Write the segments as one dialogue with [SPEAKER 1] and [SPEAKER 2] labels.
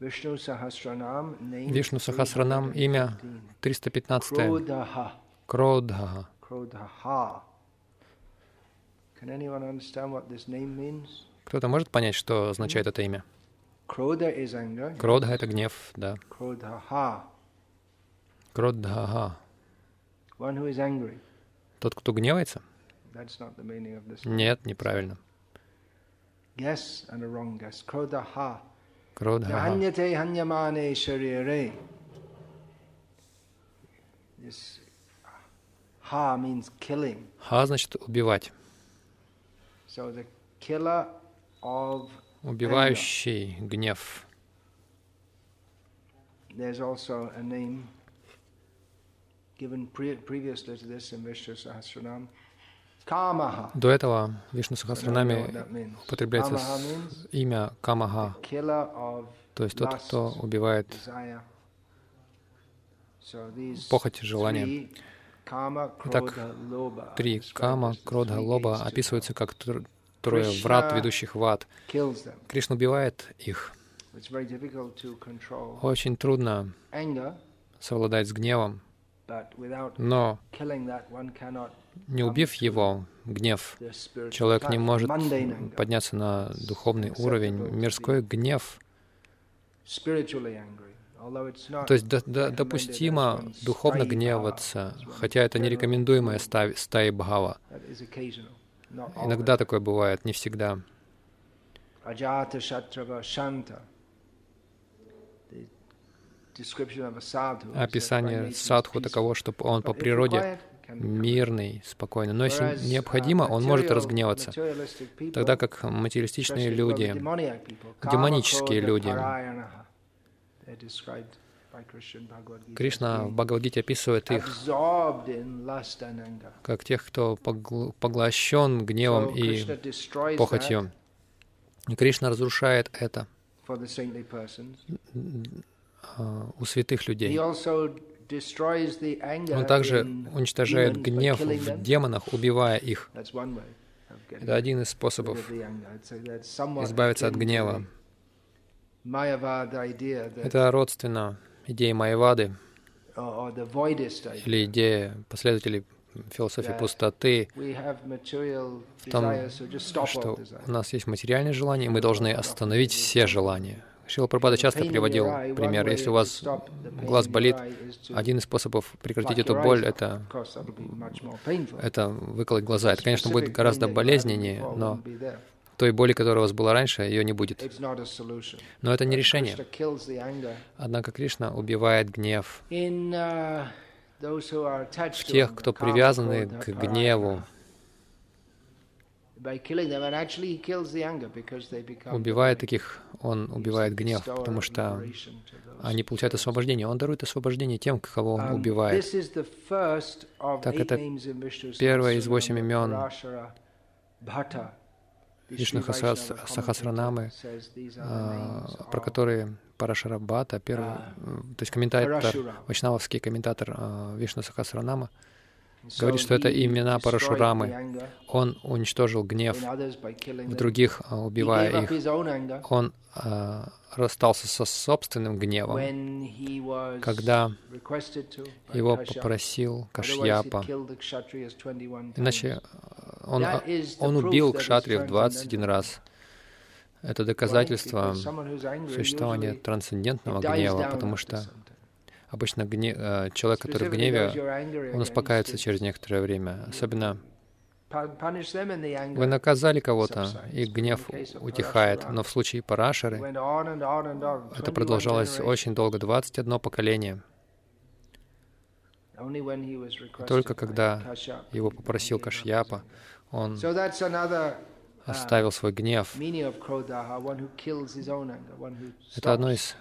[SPEAKER 1] Вишну Сахасранам, имя 315.
[SPEAKER 2] Krodhaha.
[SPEAKER 1] Кродхага.
[SPEAKER 2] Krodhaha. Can anyone understand what this name means?
[SPEAKER 1] Кто-то может понять, что означает это имя? Кродха — это гнев, да.
[SPEAKER 2] Angry.
[SPEAKER 1] Тот, кто гневается?
[SPEAKER 2] That's not the meaning of this.
[SPEAKER 1] Нет, неправильно.
[SPEAKER 2] Killing.
[SPEAKER 1] Ха значит убивать. Убивающий гнев.
[SPEAKER 2] There's also a name given pre- previously to this in Vishnu Sahasranam.
[SPEAKER 1] До этого Вишну
[SPEAKER 2] means.
[SPEAKER 1] употребляется имя
[SPEAKER 2] of
[SPEAKER 1] то есть тот, кто убивает похоть,
[SPEAKER 2] kama,
[SPEAKER 1] Итак, Три кама, кродха, лоба описываются как тр- трое врат, ведущих в ад. Кришна убивает их. Очень трудно совладать с гневом, но не убив его, гнев, человек не может подняться на духовный уровень. Мирской гнев, то есть до- до- допустимо духовно гневаться, хотя это не
[SPEAKER 2] mood.
[SPEAKER 1] стаи, Бхава. Иногда такое бывает, не всегда.
[SPEAKER 2] time. Ajata Shatrava Shanta. The description of a sadhu is that by
[SPEAKER 1] Описание садху таково, что он по природе мирный, спокойный. Но если
[SPEAKER 2] uh,
[SPEAKER 1] необходимо, он может разгневаться. Тогда как материалистичные люди, демонические люди, Кришна в Бхагавадгите описывает их как тех, кто погл- поглощен гневом и похотью. И Кришна разрушает это а, у святых людей. Он также уничтожает гнев в демонах, убивая их. Это один из способов избавиться от гнева. Это родственно идее
[SPEAKER 2] idea.
[SPEAKER 1] или идее последователей философии пустоты, в том, что у нас есть материальные желания, и мы должны остановить все желания. Шила Прабхада часто приводил пример. Если у вас глаз болит, один из способов прекратить эту боль — это, это выколоть глаза. Это, конечно, будет гораздо болезненнее, но той боли, которая у вас была раньше, ее не будет. Но это не решение. Однако Кришна убивает гнев
[SPEAKER 2] uh,
[SPEAKER 1] в тех, кто привязаны к гневу,
[SPEAKER 2] the-
[SPEAKER 1] таких, он убивает гнев, потому что они получают освобождение. Он дарует освобождение тем, кого он
[SPEAKER 2] Um,
[SPEAKER 1] убивает. Так это первое из восемь имен Вишну Сахасранамы, а, про которые Парашарабхата, первый,
[SPEAKER 2] А,
[SPEAKER 1] э, то есть комментатор, вайшнавовский комментатор а, Вишну Сахасранама, говорит, что это имена Парашурамы. он уничтожил гнев в других, а, убивая их. Он а, расстался со собственным гневом, когда его попросил Кашьяпа.
[SPEAKER 2] killed the Kshatriyas 21 times.
[SPEAKER 1] Иначе а, он, он убил кшатриев 21
[SPEAKER 2] transcendental.
[SPEAKER 1] раз. Это доказательство существования трансцендентного гнева, потому что. Обычно гне- э, человек, который в гневе, он успокаивается через некоторое время. Особенно вы наказали кого-то, и гнев утихает. Но в случае Парашары это
[SPEAKER 2] 21
[SPEAKER 1] продолжалось очень долго, 21 поколение.
[SPEAKER 2] Requested
[SPEAKER 1] Только когда Его попросил Кашьяпа, он оставил свой гнев. Это одно из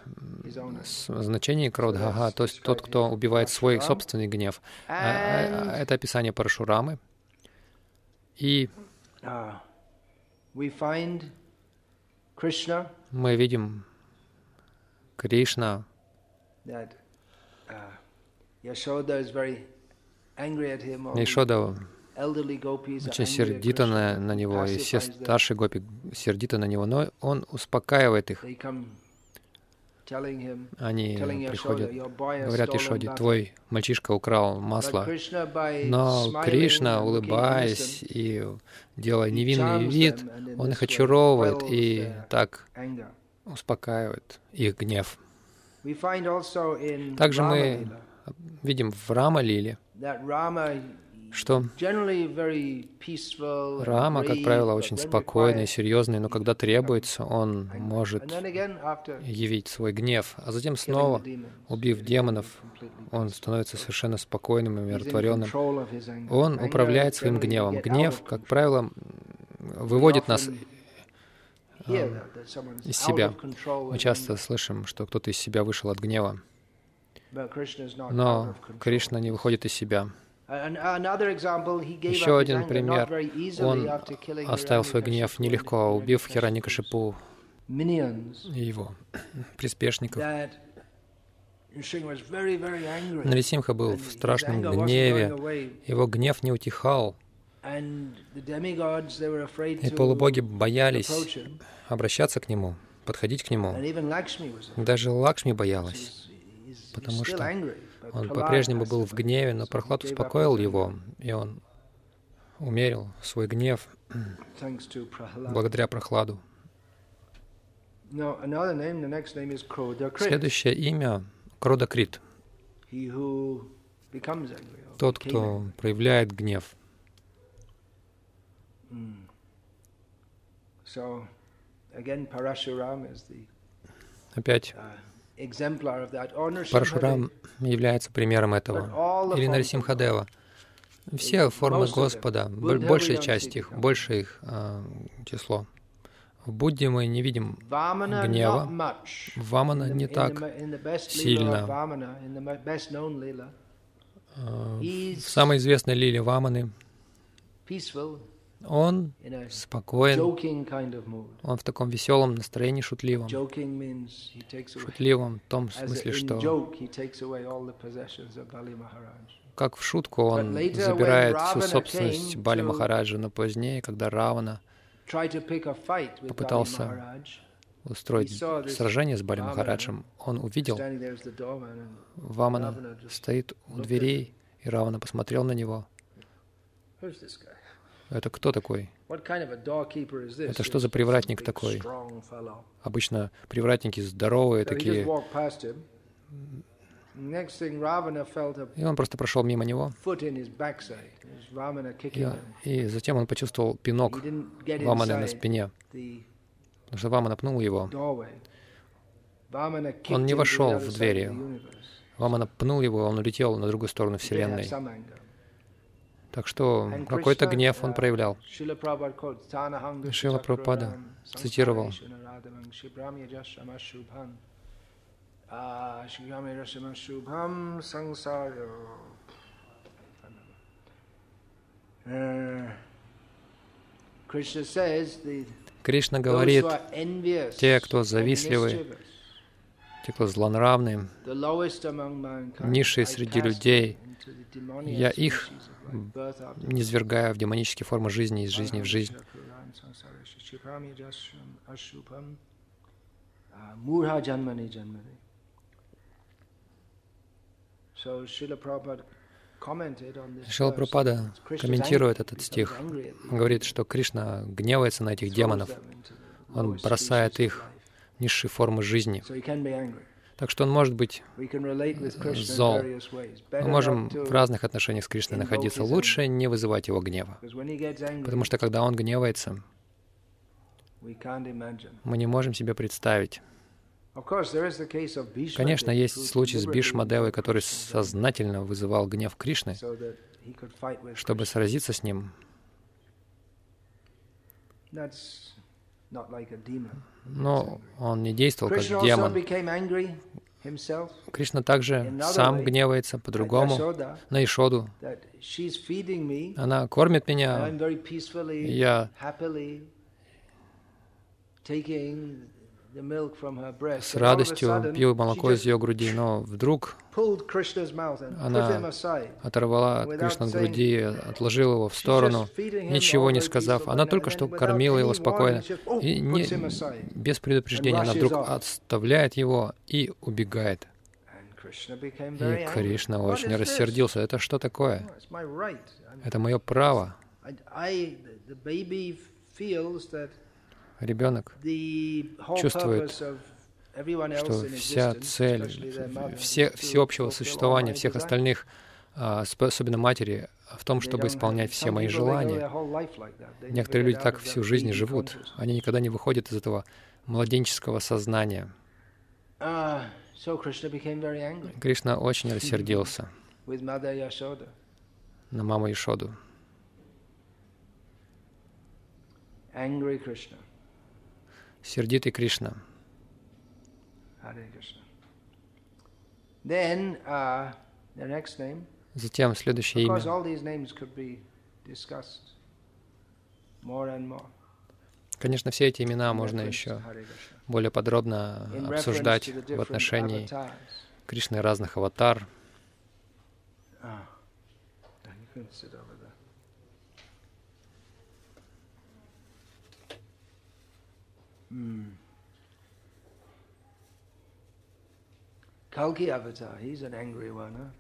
[SPEAKER 1] значений Кроудхага, то есть тот, кто убивает свой собственный гнев. А, а, это описание Парашурамы. И мы видим Кришна, Ешода очень сердито на, на него, и все старшие гопи сердито на него, но он успокаивает их. Они приходят, говорят Ишоде, твой мальчишка украл масло. Но Кришна, улыбаясь и делая невинный вид, он их очаровывает и так успокаивает их гнев. Также мы видим в Рама Лиле, что Рама, как правило, очень спокойный, серьезный, но когда требуется, он может явить свой гнев, а затем снова, убив демонов, он становится совершенно спокойным и умиротворенным. Он управляет своим гневом. Гнев, как правило, выводит нас э, из себя. Мы часто слышим, что кто-то из себя вышел от гнева. Но Кришна не выходит из себя. Еще один пример. Он оставил свой гнев нелегко, убив Хираникашипу и его приспешников. Нарисимха был в страшном гневе. Его гнев не утихал. И полубоги боялись обращаться к нему, подходить к нему. Даже Лакшми боялась, потому что он по-прежнему был в гневе, но Прохлад успокоил его, и он умерил свой гнев благодаря Прохладу. Следующее имя — Кродакрит. Тот, кто проявляет гнев. Опять uh, Парашурам является примером этого. Или Нарисимхадева. Все формы Господа, большая часть их, большее их э, число. В Будде мы не видим гнева. Вамана не так сильно. А, в самой известной лиле Ваманы он спокоен, он в таком веселом настроении, шутливом. Шутливом в том смысле, что как в шутку он забирает всю собственность Бали Махараджа, но позднее, когда Равана попытался устроить сражение с Бали Махараджем, он увидел, Вамана стоит у дверей, и Равана посмотрел на него. Это кто такой? Это что за привратник такой? Обычно привратники здоровые такие. И он просто прошел мимо него. И, и затем он почувствовал пинок Ваманы на спине. Потому что Вамана пнул его. Он не вошел в двери. Вамана пнул его, он улетел на другую сторону Вселенной. Так что какой-то гнев он проявлял. Шила Прабхупада цитировал. Кришна говорит, те, кто завистливы, те, кто злонравны, низшие среди людей, я их не свергая в демонические формы жизни из жизни в жизнь. Шила Прабхупада комментирует этот стих. Он говорит, что Кришна гневается на этих демонов. Он бросает их в низшие формы жизни. Так что он может быть зол. Мы можем в разных отношениях с Кришной находиться. Лучше не вызывать его гнева. Потому что когда он гневается, мы не можем себе представить. Конечно, есть случай с Бишмадевой, который сознательно вызывал гнев Кришны, чтобы сразиться с ним. Но он не действовал как демон. Кришна также сам гневается по-другому на Ишоду. Она кормит меня, я с радостью пил молоко из ее груди, но вдруг она оторвала от Кришны груди, отложила его в сторону, ничего не сказав. Она только что кормила его спокойно, и не, без предупреждения она вдруг отставляет его и убегает. И Кришна очень рассердился. Это что такое? Это мое право ребенок чувствует, что вся цель все, всеобщего существования всех остальных, а, особенно матери, в том, чтобы исполнять все мои желания. Некоторые люди так всю жизнь живут. Они никогда не выходят из этого младенческого сознания.
[SPEAKER 2] Uh,
[SPEAKER 1] Кришна очень рассердился на маму Ишоду.
[SPEAKER 2] Angry Krishna
[SPEAKER 1] сердитый Кришна.
[SPEAKER 2] Uh,
[SPEAKER 1] Затем следующее имя. Конечно, все эти имена можно еще более подробно обсуждать в отношении Кришны разных аватар. Ah,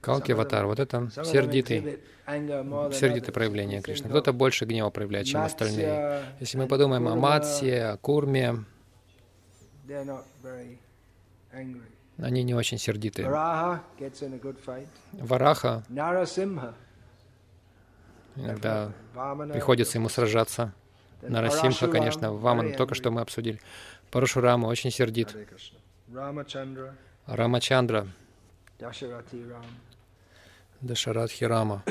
[SPEAKER 1] Калки аватар, вот это сердитый, сердитое проявление Кришны. Кто-то больше гнева проявляет, чем остальные. Если мы подумаем о Матсе, о Курме, они не очень сердитые. Вараха иногда приходится ему сражаться. Нарасимха, конечно, Ваман, только что мы обсудили. Парашурама очень сердит. Рамачандра. Дашаратхи Рама.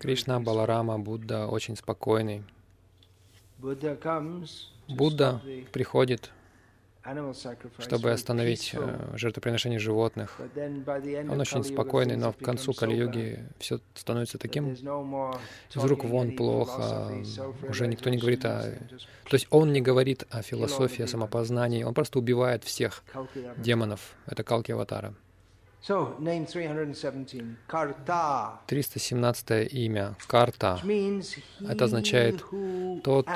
[SPEAKER 1] Кришна, Баларама, Будда очень спокойный. Будда приходит чтобы остановить э, жертвоприношение животных. Он очень спокойный, но в концу Кали-юги все становится таким из рук вон плохо, уже никто не говорит о... То есть он не говорит о философии, о самопознании, он просто убивает всех демонов. Это Калки Аватара. 317 имя Карта. Это означает тот,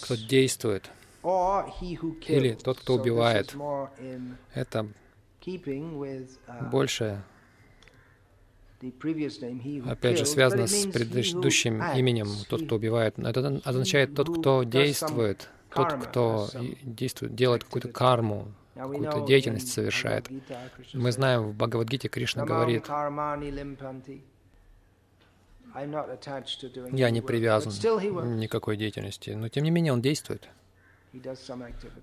[SPEAKER 1] кто действует. Или тот, кто убивает. Это больше, опять же, связано с предыдущим именем, тот, кто убивает. Это означает тот, кто действует, тот, кто действует, делает какую-то карму, какую-то деятельность совершает. Мы знаем, в Бхагавадгите Кришна говорит, я не привязан никакой деятельности, но тем не менее он действует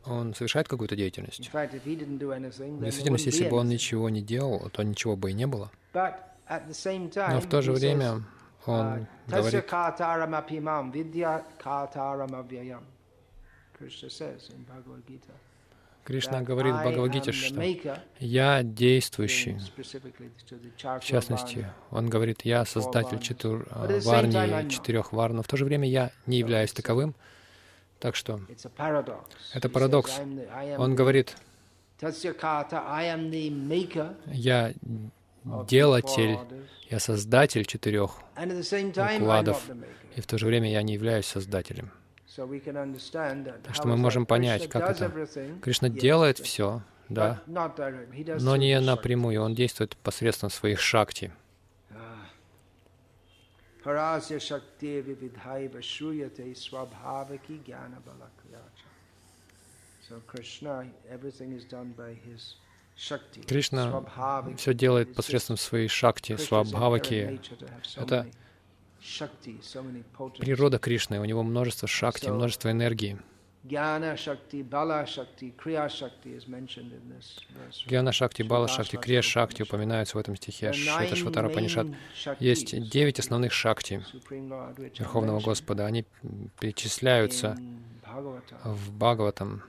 [SPEAKER 1] он совершает какую-то деятельность. В действительности, если бы он ничего не делал, то ничего бы и не было. Но в то же время он говорит, Кришна говорит в Бхагавадгите, что «Я действующий». В частности, он говорит, «Я создатель четыр, варни, четырех вар, но в то же время я не являюсь таковым, так что это парадокс. Он говорит, я делатель, я создатель четырех укладов, и в то же время я не являюсь создателем. Так что мы можем понять, как это. Кришна делает все, да, но не напрямую, он действует посредством своих шакти. Parasya Shakti Vividhaiva Shuyate Swabhavaki Jnana Balakyacha. So Krishna, everything is done by his Кришна все делает посредством своей шакти, свабхаваки. Это природа Кришны, у него множество шакти, множество энергии.
[SPEAKER 2] Jnana Shakti, Bala Shakti, Kriya Shakti is mentioned in this verse.
[SPEAKER 1] Гьяна Шакти, Бала Шакти, Крия Шакти упоминаются в этом стихе. Это Шватара Панишат. Есть девять основных шакти Верховного Господа. Они перечисляются в Бхагаватам.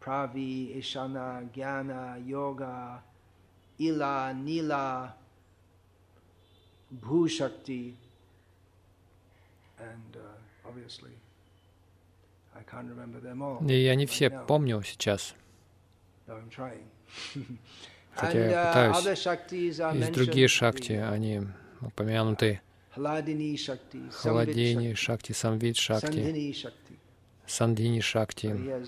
[SPEAKER 2] Прави, Ишана, Гьяна, Йога, Ила, Нила, Bhushakti, and uh, obviously
[SPEAKER 1] и я не все помню сейчас. Хотя я
[SPEAKER 2] uh,
[SPEAKER 1] пытаюсь. Есть другие шакти, они упомянуты. Халадини шакти, самвид шакти, сандини шакти. Uh,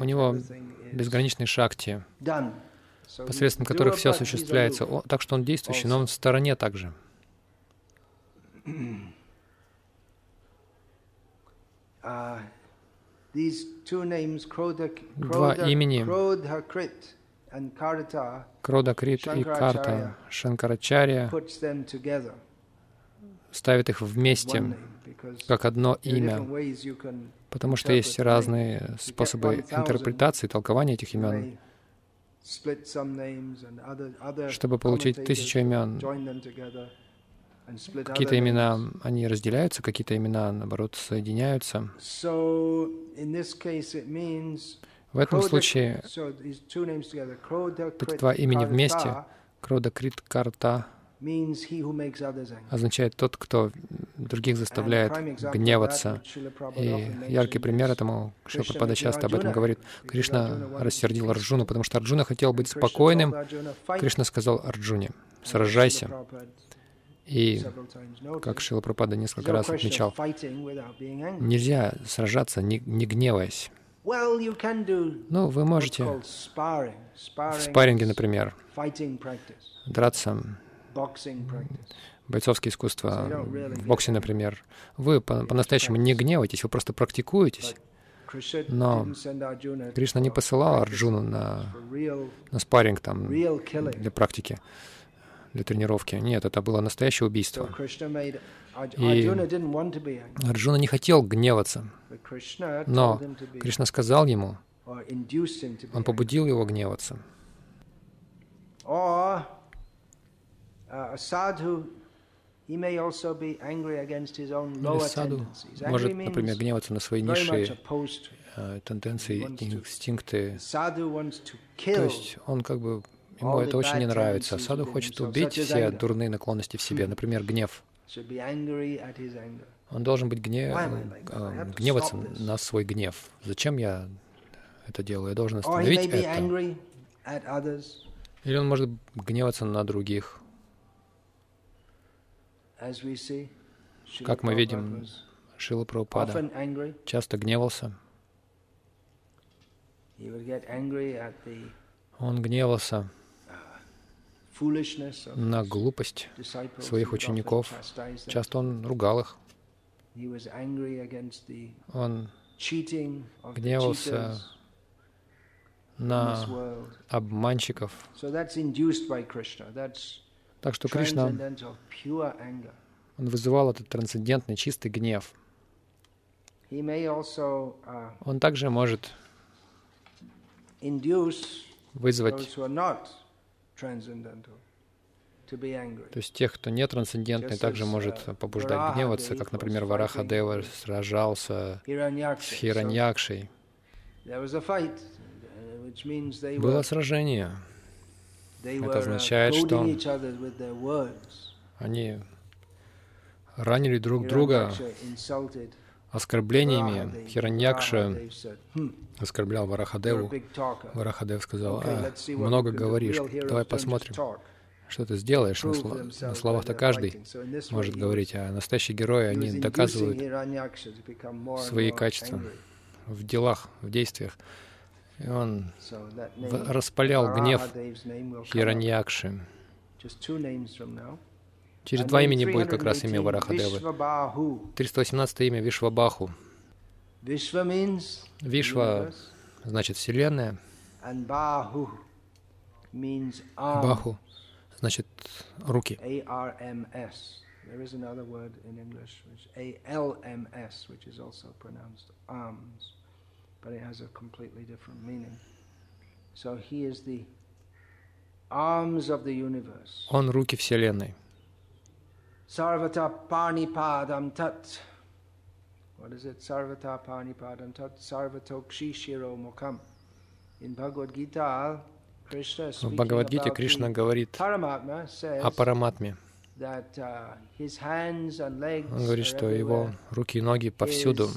[SPEAKER 1] У него безграничные шакти, посредством которых все осуществляется. Так что он действующий, но он в стороне также.
[SPEAKER 2] Uh,
[SPEAKER 1] Два имени. Кродакрит и Карта Шанкарачарья ставит их вместе как одно имя, потому что есть разные способы интерпретации, толкования этих имен. Чтобы получить тысячу имен, Какие-то имена, они разделяются, какие-то имена, наоборот, соединяются. В этом случае эти два имени вместе, Крода Крит Карта, означает тот, кто других заставляет гневаться. И яркий пример этому, Шилпрапада часто об этом говорит. Кришна рассердил Арджуну, потому что Арджуна хотел быть спокойным. Кришна сказал Арджуне, сражайся. И, как Шила Пропада несколько раз отмечал, нельзя сражаться, не, не гневаясь. Ну, вы можете в спарринге, например, драться, бойцовские искусства, в боксе, например. Вы по-настоящему по не гневаетесь, вы просто практикуетесь. Но Кришна не посылал Арджуну на, на спарринг там, для практики для тренировки. Нет, это было настоящее убийство. И Арджуна не хотел гневаться, но Кришна сказал ему, он побудил его гневаться.
[SPEAKER 2] Uh,
[SPEAKER 1] Или саду может, например, гневаться на свои низшие э, тенденции, инстинкты. То есть он как бы Ему это очень не нравится. Саду хочет убить все дурные наклонности в себе, например, гнев. Он должен быть гнев, э, гневаться на свой гнев. Зачем я это делаю? Я должен остановить это. Или он может гневаться на других. Как мы видим, Шила Прабхупада часто гневался. Он гневался на глупость своих учеников. Часто он ругал их. Он гневался на обманщиков. Так что Кришна, он вызывал этот трансцендентный, чистый гнев.
[SPEAKER 2] Uh,
[SPEAKER 1] он также может вызвать то есть тех, кто не трансцендентный, также может uh, побуждать гневаться, как, например, Вараха Дева сражался с Хираньякшей.
[SPEAKER 2] Uh,
[SPEAKER 1] Было сражение. Это означает, что они ранили друг друга оскорблениями. Хираньякша оскорблял Варахадеву. Варахадев сказал, а, много говоришь, давай посмотрим, что ты сделаешь. На, сло на словах-то каждый может говорить, а настоящие герои, они доказывают свои качества в делах, в действиях. И он распалял гнев Хираньякши. Через два имени будет как раз имя Варахадевы. 318 имя Вишвабаху. Вишва значит Вселенная. Баху значит руки.
[SPEAKER 2] There is another word in English, which A-L-M-S, which is also pronounced arms, but it has a completely different meaning. So he is the arms of the universe.
[SPEAKER 1] Он руки Вселенной.
[SPEAKER 2] Sarvata panipadam tat. What is it? Sarvata panipadam tat sarvatokshi shiro mukam. In Bhagavad Gita, Krishna
[SPEAKER 1] В Бхагавадгите Кришна говорит о Параматме.
[SPEAKER 2] Uh,
[SPEAKER 1] Он говорит, что его руки и ноги повсюду,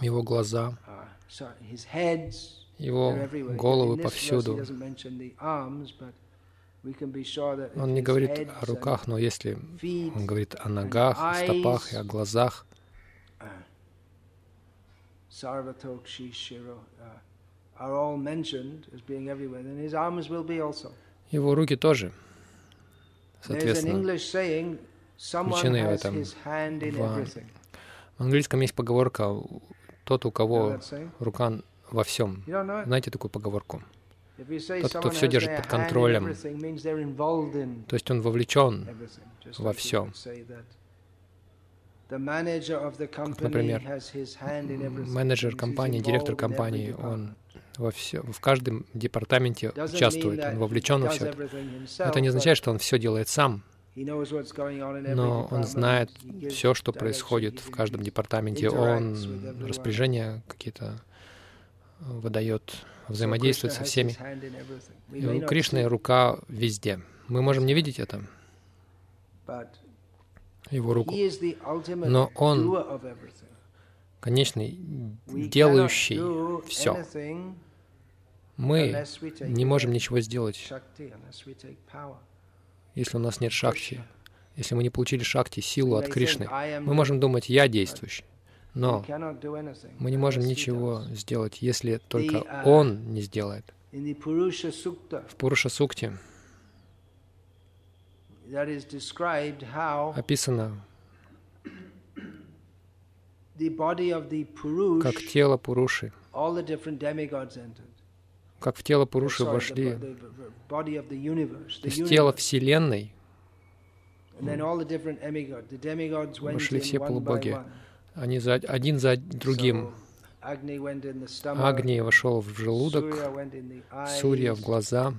[SPEAKER 1] его глаза,
[SPEAKER 2] uh,
[SPEAKER 1] его головы повсюду. Он не говорит о руках, но если он говорит о ногах, о стопах и о глазах, его руки тоже соответственно, включены в этом. В английском есть поговорка «тот, у кого рука во всем». Знаете такую поговорку? Тот, кто все держит под контролем, то есть он вовлечен во все. Как, например, менеджер компании, директор компании, он во все, в каждом департаменте участвует, он вовлечен во все это. Это не означает, что он все делает сам, но он знает все, что происходит в каждом департаменте. Он распоряжения какие-то выдает, взаимодействует со всеми. И у Кришны рука везде. Мы можем не видеть это, его руку, но он конечный, делающий все. Мы не можем ничего сделать, если у нас нет шакти, если мы не получили шакти, силу от Кришны. Мы можем думать, я действующий, но мы не можем ничего сделать, если только Он не сделает. В Пуруша Сукте описано, как тело Пуруши, как в тело Пуруши вошли, то есть тело Вселенной, вошли все полубоги. Они за, один за другим. Агни вошел в желудок, Сурья в глаза.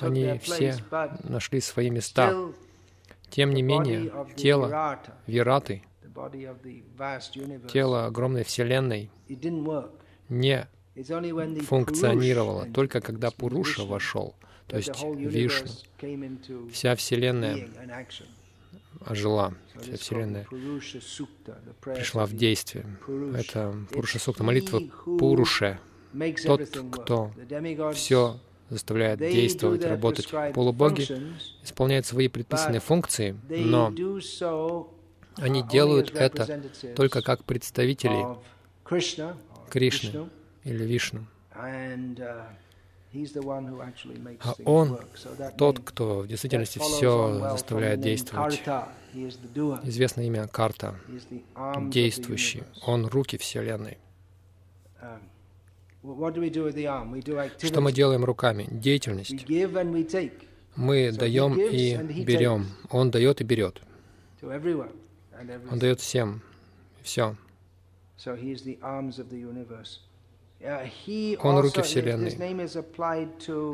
[SPEAKER 1] Они все нашли свои места. Тем не менее, тело Вираты, тело огромной Вселенной, не функционировало только когда Пуруша вошел, то есть Вишну. Вся Вселенная ожила, вся Вселенная пришла в действие. Это Пуруша Сукта, молитва Пуруше, тот, кто все заставляет действовать, работать. Полубоги исполняют свои предписанные функции, но они делают это только как представители Кришны или Вишну. А Он тот, кто в действительности все заставляет действовать. Известно имя Карта, действующий. Он руки Вселенной.
[SPEAKER 2] Um,
[SPEAKER 1] Что мы делаем руками? Деятельность. Мы даем и берем. Он дает и берет. Он дает всем. Все. Он руки Вселенной.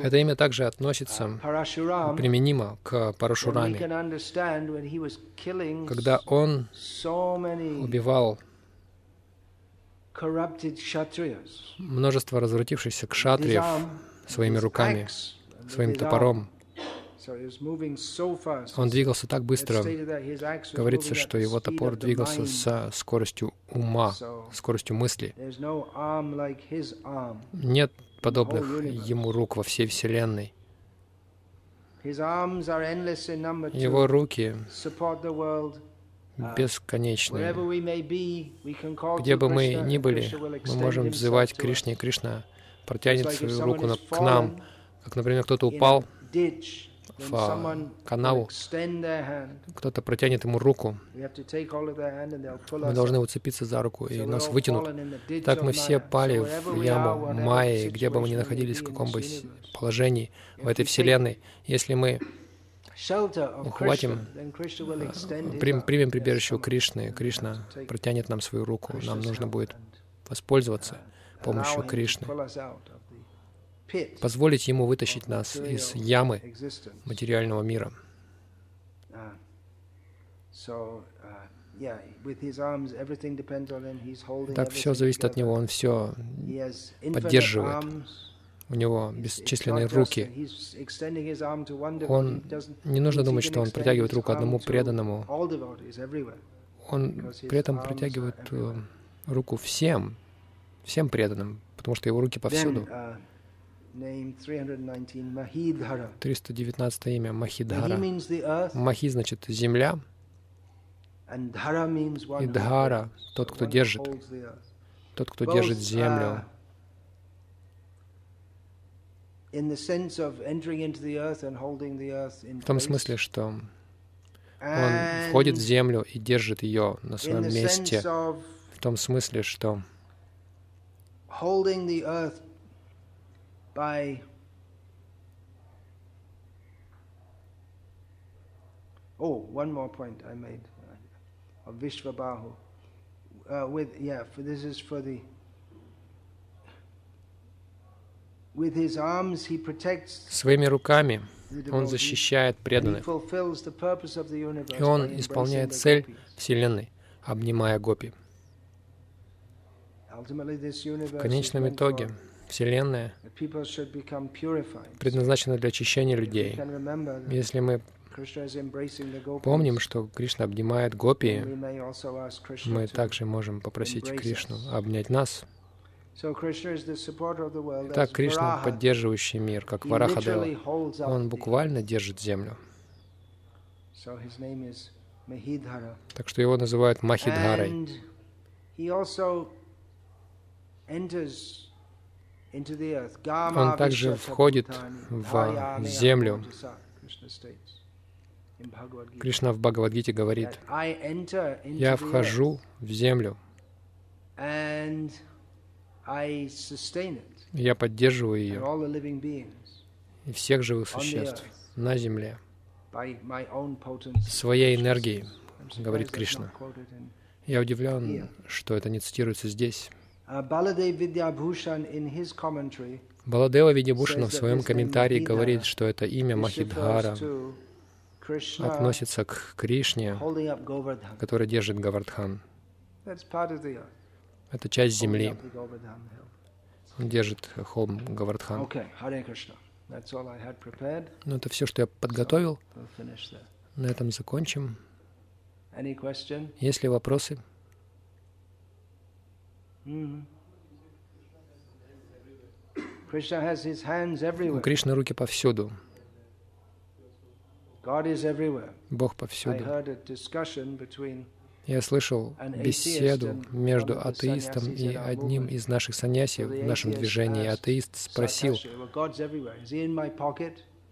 [SPEAKER 1] Это имя также относится, uh, применимо к Парашураме. Когда он убивал множество развратившихся кшатриев своими руками, своим топором, он двигался так быстро. Говорится, что его топор двигался со скоростью ума, скоростью мысли. Нет подобных ему рук во всей Вселенной. Его руки бесконечны. Где бы мы ни были, мы можем взывать Кришне. Кришна протянет свою руку к нам. Как, например, кто-то упал, в канаву, кто-то протянет ему руку, мы должны уцепиться за руку, и нас вытянут. Так мы все пали в яму Майи, где бы мы ни находились, в каком бы положении в этой вселенной. Если мы
[SPEAKER 2] ухватим, примем, примем прибежище у Кришны, Кришна протянет нам свою руку, нам нужно будет воспользоваться помощью Кришны, позволить Ему вытащить нас из ямы материального мира. Так все зависит от Него, Он все поддерживает. У него бесчисленные руки. Он не нужно думать, что он протягивает руку одному преданному. Он при этом протягивает э, руку всем, всем преданным, потому что его руки повсюду. 319 имя Махидхара. Махи значит земля, и Дхара — тот, кто держит, тот, кто держит землю. В том смысле, что он входит в землю и держит ее на своем месте. В том смысле, что Oh, one more point I made of Vishvabahu. Uh, with yeah, for this is for the Своими руками он защищает преданных, и он исполняет цель Вселенной, обнимая гопи. В конечном итоге Вселенная предназначена для очищения людей. Если мы помним, что Кришна обнимает гопи, мы также можем попросить Кришну обнять нас. Так Кришна, поддерживающий мир, как Варахадева, он буквально держит землю. Так что его называют Махидхарой. Он также входит в землю. Кришна в Бхагавадгите говорит, «Я вхожу в землю, я поддерживаю ее и всех живых существ на земле. своей энергией, говорит Кришна. Я удивлен, что это не цитируется здесь. Uh, Баладева Видябушина в своем комментарии говорит, что это имя Махидхара относится к Кришне, который держит Гавардхан. Это часть земли. Он держит холм Гавардхан. Ну, это все, что я подготовил. На этом закончим. Есть ли вопросы? Mm-hmm. У Кришны руки повсюду. Бог повсюду. Я слышал беседу между атеистом и одним из наших саньяси в нашем движении. Атеист спросил,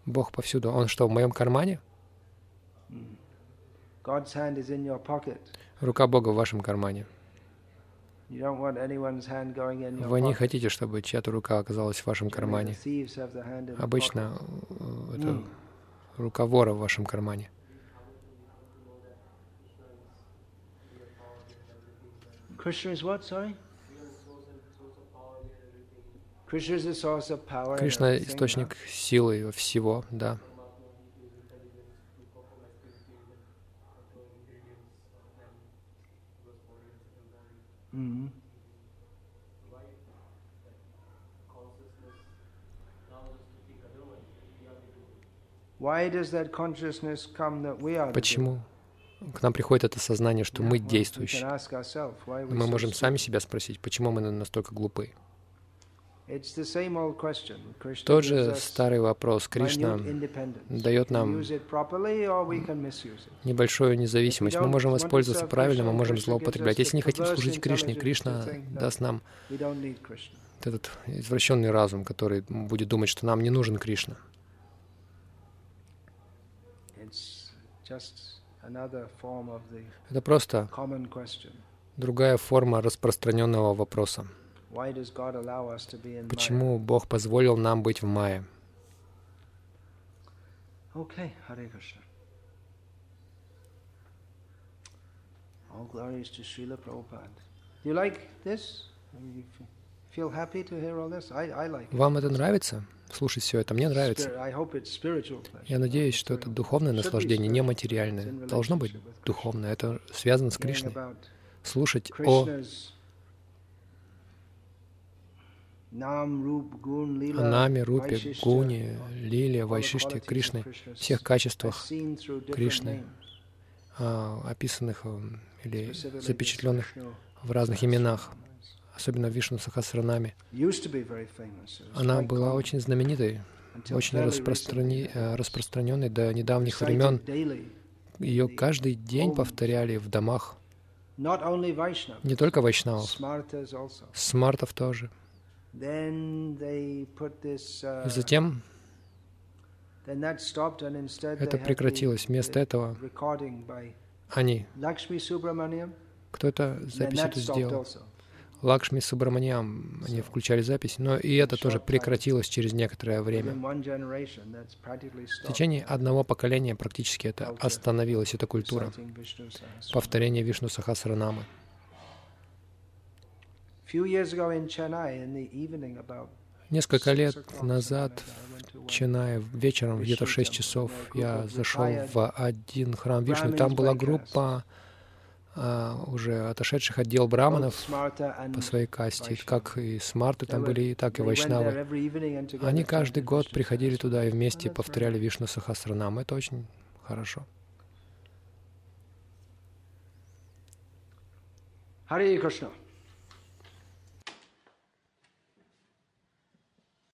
[SPEAKER 2] Бог повсюду. Он что, в моем кармане? Рука Бога в вашем кармане. Вы не хотите, чтобы чья-то рука оказалась в вашем кармане. Обычно э, это рука вора в вашем кармане. Кришна — источник силы всего, да. Почему к нам приходит это сознание, что мы действующие? Мы можем сами себя спросить, почему мы настолько глупы? Тот же старый вопрос. Кришна дает нам небольшую независимость. Мы можем воспользоваться правильно, мы можем злоупотреблять. Если не хотим служить Кришне, Кришна даст нам этот извращенный разум, который будет думать, что нам не нужен Кришна. Это просто другая форма распространенного вопроса. Почему Бог позволил нам быть в мае? Okay, Hare Krishna. All glories to Srila Prabhupada. Do you like this? You feel happy to hear all this? I, I like it.
[SPEAKER 1] Вам это нравится? Слушать все это мне нравится. Я надеюсь, что это духовное наслаждение, не материальное. Должно быть духовное. Это связано с Кришной. Слушать о Наме, Рупе, Гуне, Лиле, Вайшиште, Кришны, всех качествах Кришны, а, описанных или запечатленных в разных именах, особенно Вишну Сахасранаме. Она была очень знаменитой, очень распространи... Э, распространенной до недавних времен. Ее каждый день повторяли в домах. Не только вайшнавов, смартов тоже.
[SPEAKER 2] Uh,
[SPEAKER 1] И затем это прекратилось. Вместо этого они, кто это запись это сделал? Лакшми Субраманиам, они включали запись, но и это тоже прекратилось через некоторое время. В течение одного поколения практически это остановилась, эта культура, повторение Вишну Сахасранамы. Несколько лет назад в Ченае вечером, где-то в 6 часов, я зашел в один храм Вишну. Там была группа уже отошедших отдел браманов по своей касте, как и смарты там были, так и вайшнавы. Они каждый год приходили туда и вместе повторяли Вишну Сахасранам. Это очень хорошо.
[SPEAKER 2] Харе Кришна.